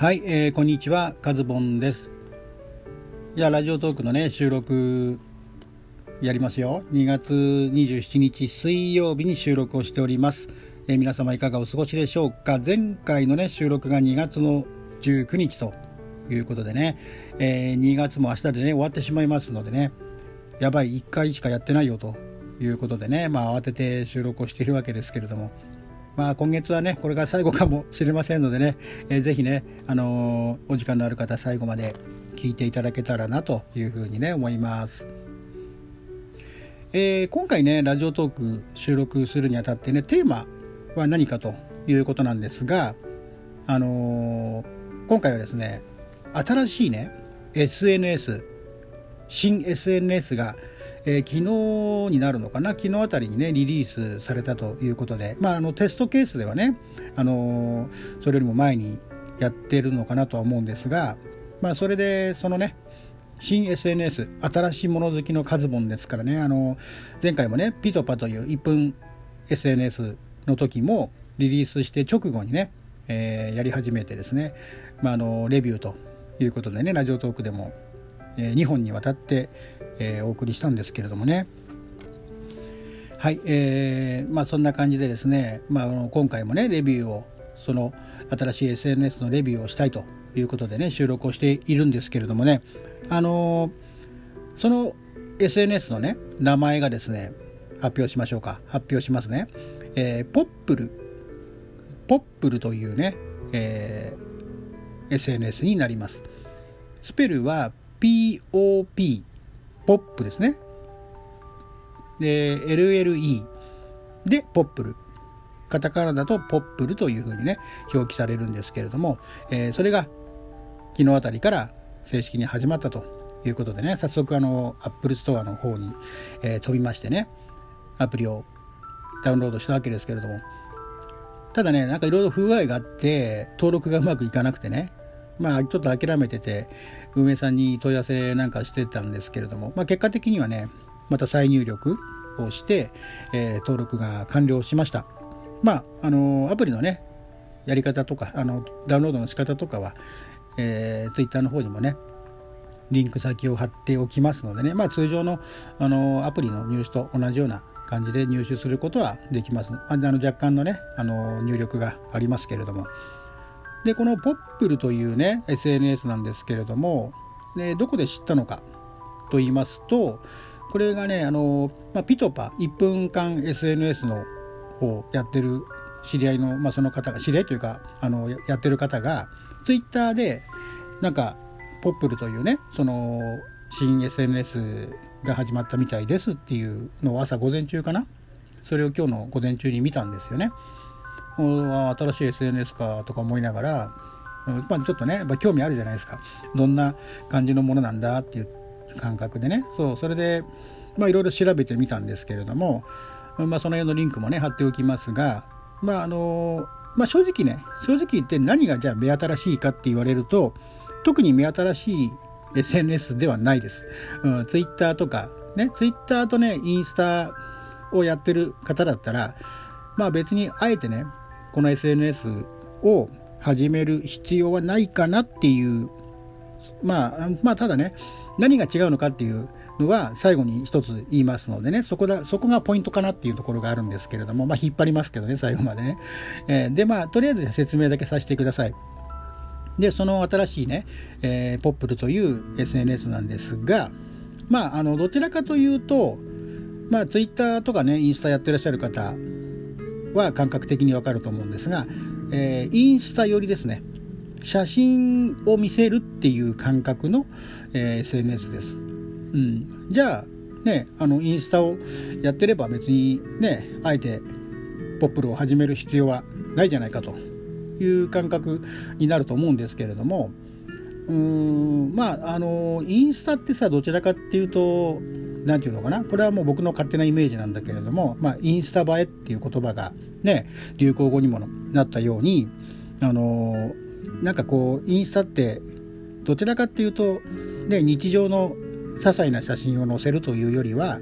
はい、えー、こんにちは、カズボンです。じゃあ、ラジオトークのね、収録やりますよ。2月27日水曜日に収録をしております。えー、皆様いかがお過ごしでしょうか。前回のね、収録が2月の19日ということでね、えー、2月も明日でね、終わってしまいますのでね、やばい、1回しかやってないよということでね、まあ、慌てて収録をしているわけですけれども、まあ、今月はね、これが最後かもしれませんのでね、えー、ぜひね、あのー、お時間のある方、最後まで聞いていただけたらなというふうにね、思います。えー、今回ね、ラジオトーク収録するにあたってね、テーマは何かということなんですが、あのー、今回はですね、新しいね、SNS、新 SNS が、えー、昨日になるのかな？昨日あたりにねリリースされたということで、まあ、あのテストケースではね、あのー、それよりも前にやってるのかなとは思うんですが、まあ、それでそのね新 SNS 新しいもの好きのカズボンですからねあの前回もねピトパという1分 SNS の時もリリースして直後にね、えー、やり始めてですね、まあ、あのレビューということでねラジオトークでもえ2本にわたって、えお送りしたんですけれどもね。はい、えー、まあそんな感じでですね、まあ、の今回もねレビューをその新しい SNS のレビューをしたいということでね収録をしているんですけれどもね。あのー、その SNS のね名前がですね発表しましょうか。発表しますね、えー、ポップル。ポップルというね、えー、SNS になります。スペルは POP、ポップですね。で、LLE でポップル。カタカナだとポップルというふうにね、表記されるんですけれども、えー、それが昨日あたりから正式に始まったということでね、早速あの、Apple Store の方に、えー、飛びましてね、アプリをダウンロードしたわけですけれども、ただね、なんかいろいろ不具合があって、登録がうまくいかなくてね、まあちょっと諦めてて、運営さんに問い合わせなんかしてたんですけれども、まあ、結果的にはね、また再入力をして、えー、登録が完了しました。まあ、あのアプリのね、やり方とか、あのダウンロードの仕方とかは、えー、Twitter の方にもね、リンク先を貼っておきますのでね、まあ、通常のあのアプリの入手と同じような感じで入手することはできます。あの若干のね、あの入力がありますけれども、でこのポップルというね SNS なんですけれどもでどこで知ったのかと言いますとこれがねあの、まあ、ピトパ1分間 SNS の方やってる知り合いの、まあ、その方が知り合いというかあのやってる方がツイッターでなんかポップルというねその新 SNS が始まったみたいですっていうのを朝午前中かな？それを今日の午前中に見たんですよね。新しい SNS かとか思いながら、まあ、ちょっとねやっぱ興味あるじゃないですかどんな感じのものなんだっていう感覚でねそうそれでいろいろ調べてみたんですけれども、まあ、その辺のリンクもね貼っておきますがまああのまあ、正直ね正直言って何がじゃあ目新しいかって言われると特に目新しい SNS ではないです。うん、Twitter とかね Twitter とねインスタをやってる方だったらまあ別にあえてねこの SNS を始める必要はないかなっていうまあまあただね何が違うのかっていうのは最後に一つ言いますのでねそこだそこがポイントかなっていうところがあるんですけれどもまあ引っ張りますけどね最後までね、えー、でまあとりあえず説明だけさせてください。でその新しいね、えー、ポップルという SNS なんですがまああのどちらかというとまあツイッターとかねインスタやってらっしゃる方は感覚的にわかると思うんですが、えー、インスタ寄りですね。写真を見せるっていう感覚の、えー、SNS です、うん、じゃあねあのインスタをやってれば別にねあえてポップルを始める必要はないじゃないかという感覚になると思うんですけれどもうーんまああのインスタってさどちらかっていうと何て言うのかな？これはもう僕の勝手なイメージなんだけれども、まあ、インスタ映えっていう言葉がね流行語にもなったようにあのなんかこうインスタってどちらかっていうと、ね、日常の些細な写真を載せるというよりは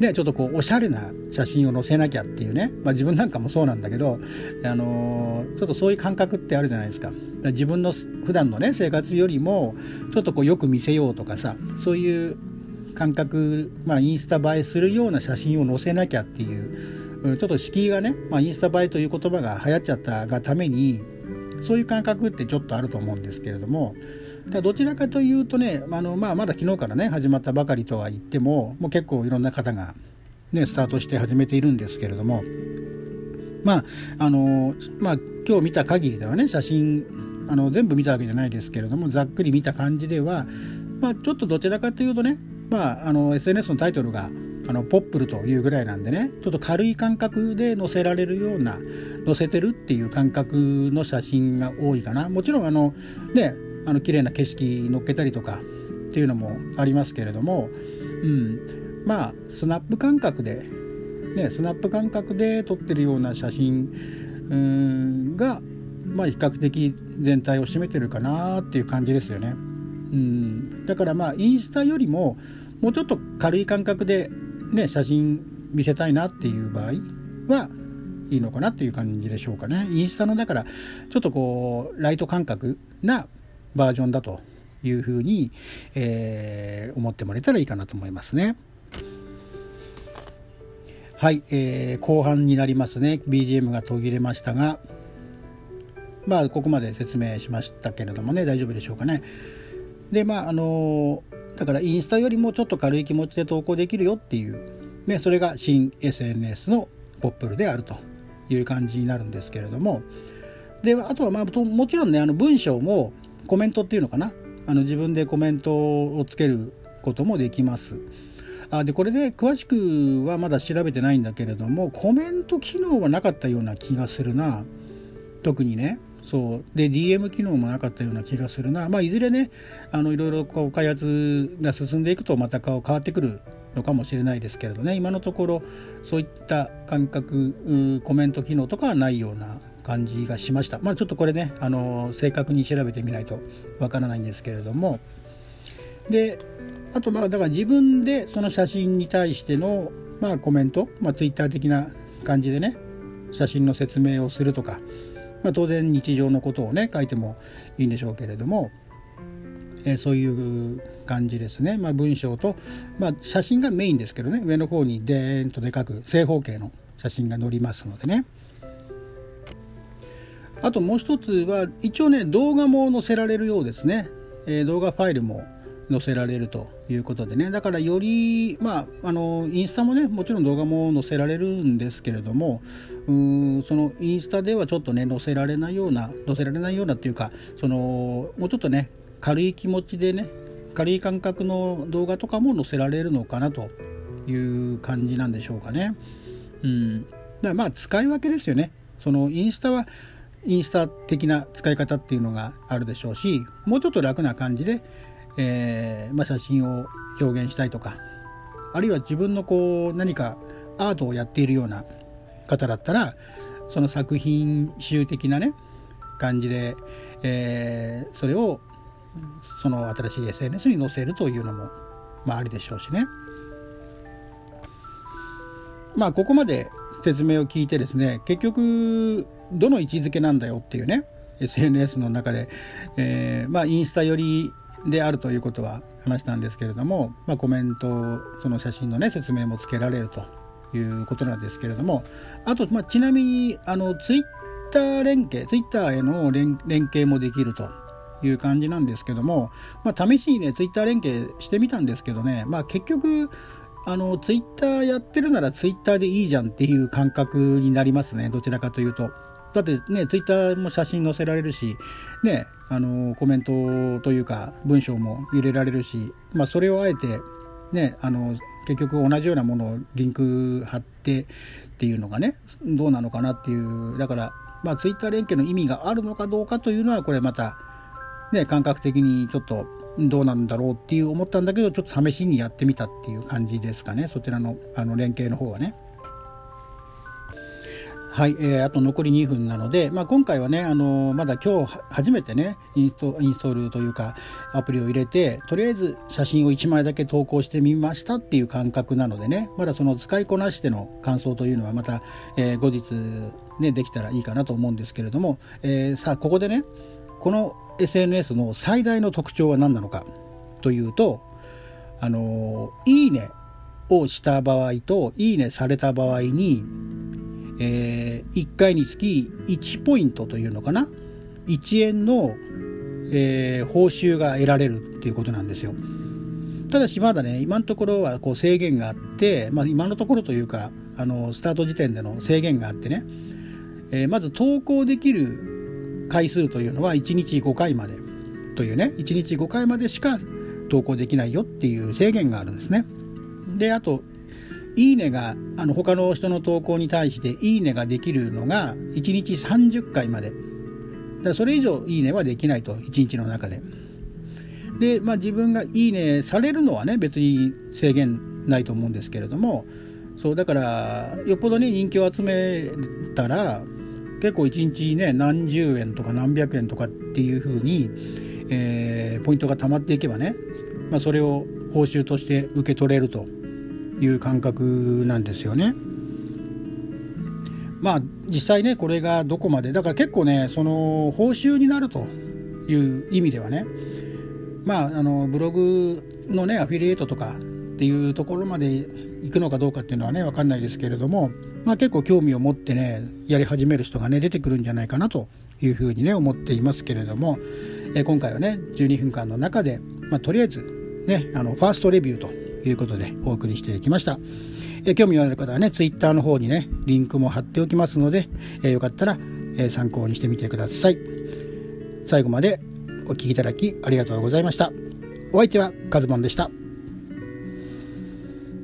ね、ちょっとこうおしゃれな写真を載せなきゃっていうね、まあ、自分なんかもそうなんだけど、あのー、ちょっとそういう感覚ってあるじゃないですか。自分の普段のね生活よりもちょっとこうよく見せようとかさそういう感覚、まあ、インスタ映えするような写真を載せなきゃっていうちょっと敷居がね、まあ、インスタ映えという言葉が流行っちゃったがためにそういう感覚ってちょっとあると思うんですけれどもだどちらかというとねあの、まあ、まだ昨日からね始まったばかりとは言ってももう結構いろんな方が、ね、スタートして始めているんですけれどもまああのまあ今日見た限りではね写真あの全部見たわけじゃないですけれどもざっくり見た感じでは、まあ、ちょっとどちらかというとね、まあ、あの SNS のタイトルがあのポップルというぐらいなんでねちょっと軽い感覚で載せられるような載せてるっていう感覚の写真が多いかな。もちろんあのねあの綺麗な景色載っけたりとかっていうのもありますけれども、うん、まあスナップ感覚で、ね、スナップ感覚で撮ってるような写真が、まあ、比較的全体を占めてるかなっていう感じですよね。うん、だからまあインスタよりももうちょっと軽い感覚で、ね、写真見せたいなっていう場合はいいのかなっていう感じでしょうかね。インスタのだからちょっとこうライト感覚なバージョンだというふうに、えー、思ってもらえたらいいかなと思いますね。はい、えー、後半になりますね BGM が途切れましたがまあここまで説明しましたけれどもね大丈夫でしょうかね。でまああのだからインスタよりもちょっと軽い気持ちで投稿できるよっていう、ね、それが新 SNS のポップルであるという感じになるんですけれども。であとはまあもちろんねあの文章もコメントっていうのかな？あの自分でコメントをつけることもできます。あでこれで詳しくはまだ調べてないんだけれどもコメント機能はなかったような気がするな。特にね。そうで DM 機能もなかったような気がするな、まあ、いずれねあのいろいろこう開発が進んでいくとまた顔変わってくるのかもしれないですけれどね今のところそういった感覚コメント機能とかはないような感じがしました。まあ、ちょっとこれね、あの正確に調べてみないとわからないんですけれども。で、あとまあだから自分でその写真に対してのまあコメント、まあ、ツイッター的な感じでね、写真の説明をするとか、まあ、当然日常のことをね書いてもいいんでしょうけれども、えー、そういう感じですね、まあ、文章と、まあ、写真がメインですけどね。上の方にデーンとでかく正方形の写真が載りますのでね。あともう一つは一応ね動画も載せられるようですね、えー、動画ファイルも載せられるということでねだからよりまああのインスタもねもちろん動画も載せられるんですけれどもうんそのインスタではちょっとね載せられないような載せられないようなっていうかそのもうちょっとね軽い気持ちでね軽い感覚の動画とかも載せられるのかなという感じなんでしょうかね。うん、だからまあ使い分けですよね。そのインスタはインスタ的な使い方っていうのがあるでしょうしもうちょっと楽な感じで、えー、まあ、写真を表現したいとかあるいは自分のこう何かアートをやっているような方だったらその作品集的なね感じで、えー、それをその新しい SNS に載せるというのも、まあ、ありでしょうしね。まあここまで説明を聞いてですね結局どの位置づけなんだよっていうね SNS の中で、えー、まあインスタ寄りであるということは話したんですけれども、まあ、コメントその写真のね説明もつけられるということなんですけれどもあと、まあ、ちなみにあのツイッター連携ツイッターへの連携もできるという感じなんですけども、まあ、試しにねツイッター連携してみたんですけどね、まあ、結局あのツイッターやってるならツイッターでいいじゃんっていう感覚になりますねどちらかというと。だってね、ツイッターも写真載せられるし、ね、あのコメントというか文章も入れられるし、まあ、それをあえて、ね、あの結局同じようなものをリンク貼ってっていうのがねどうなのかなっていうだから、まあ、ツイッター連携の意味があるのかどうかというのはこれまた、ね、感覚的にちょっとどうなんだろうっていう思ったんだけどちょっと試しにやってみたっていう感じですかねそちらのあの連携の方はね。はい、えー、あと残り2分なので、まあ、今回はね、あのー、まだ今日初めてねインスト、インストールというか、アプリを入れて、とりあえず写真を1枚だけ投稿してみましたっていう感覚なのでね、まだその使いこなしての感想というのはまた、えー、後日、ね、できたらいいかなと思うんですけれども、えー、さあ、ここでね、この SNS の最大の特徴は何なのかというと、あの、いいねをした場合と、いいねされた場合に、えー、1回につき1ポイントというのかな？1円の、えー、報酬が得られるっていうことなんですよ。ただしまだね今のところはこう制限があって、まあ、今のところというかあのスタート時点での制限があってね、えー、まず投稿できる回数というのは1日5回までというね1日5回までしか投稿できないよっていう制限があるんですね。であといいねが、あの、他の人の投稿に対していいねができるのが、1日30回まで。だそれ以上いいねはできないと、1日の中で。で、まあ自分がいいねされるのはね、別に制限ないと思うんですけれども、そう、だから、よっぽどね、人気を集めたら、結構1日ね、何十円とか何百円とかっていうふうに、えー、ポイントが溜まっていけばね、まあそれを報酬として受け取れると。いう感覚なんですよね。まあ実際ねこれがどこまで。だから結構ねその報酬になるという意味ではね。まああのブログのねアフィリエイトとかっていうところまで行くのかどうかっていうのはね分かんないですけれども、まあ、結構興味を持ってねやり始める人がね出てくるんじゃないかなというふうにね思っていますけれども、え今回はね12分間の中で、まあ、とりあえずねあのファーストレビューということでお送りしてきました。え興味のある方はね、Twitter の方にね、リンクも貼っておきますので、えよかったら、え参考にしてみてください。最後までお聴きいただきありがとうございました。お相手はカズボンでした。